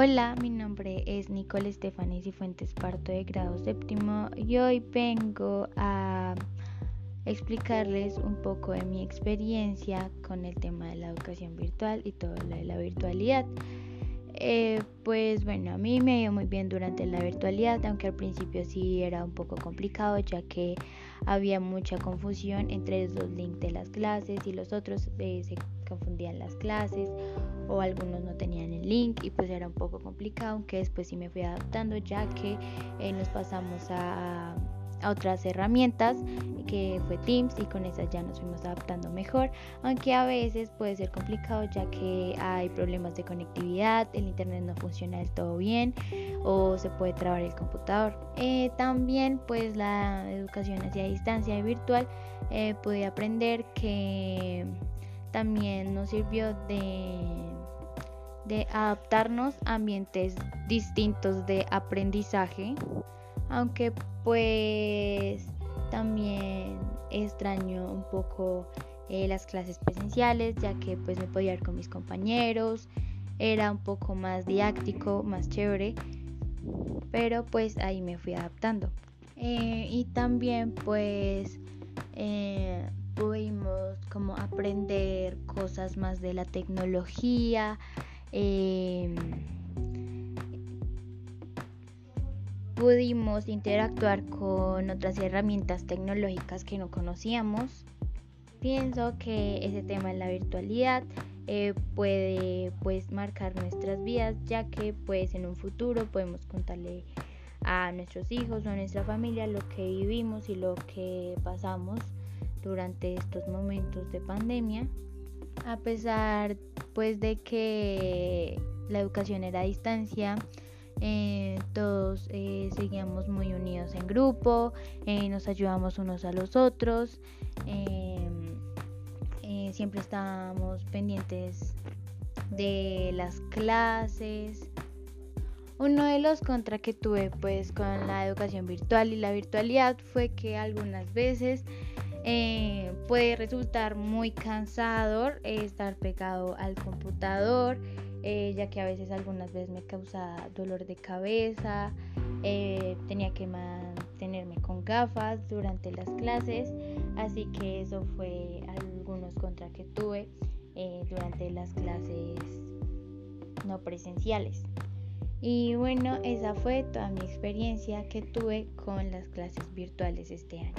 Hola, mi nombre es Nicole Estefanis y Fuentes Parto de grado séptimo y hoy vengo a explicarles un poco de mi experiencia con el tema de la educación virtual y todo lo de la virtualidad. Eh, pues bueno, a mí me ido muy bien durante la virtualidad, aunque al principio sí era un poco complicado ya que había mucha confusión entre los links de las clases y los otros eh, se confundían las clases o algunos no tenían el link y pues era un poco complicado, aunque después sí me fui adaptando ya que eh, nos pasamos a a otras herramientas que fue Teams y con esas ya nos fuimos adaptando mejor, aunque a veces puede ser complicado ya que hay problemas de conectividad, el internet no funciona del todo bien o se puede trabar el computador. Eh, también pues la educación hacia distancia y virtual eh, pude aprender que también nos sirvió de de adaptarnos a ambientes distintos de aprendizaje aunque pues también extraño un poco eh, las clases presenciales ya que pues me podía ir con mis compañeros era un poco más didáctico más chévere pero pues ahí me fui adaptando. Eh, y también pues eh, pudimos como aprender cosas más de la tecnología pudimos interactuar con otras herramientas tecnológicas que no conocíamos. Pienso que ese tema de la virtualidad eh, puede pues marcar nuestras vidas ya que pues en un futuro podemos contarle a nuestros hijos o a nuestra familia lo que vivimos y lo que pasamos durante estos momentos de pandemia a pesar pues de que la educación era a distancia eh, todos eh, seguíamos muy unidos en grupo, eh, nos ayudamos unos a los otros, em, siempre estábamos pendientes de las clases. Uno de los contra que tuve pues con la educación virtual y la virtualidad fue que algunas veces puede resultar muy cansador estar pegado al computador eh, ya que a veces algunas veces me causa dolor de cabeza, eh, tenía que mantenerme con gafas durante las clases, así que eso fue algunos contra que tuve eh, durante las clases no presenciales. Y bueno, esa fue toda mi experiencia que tuve con las clases virtuales este año.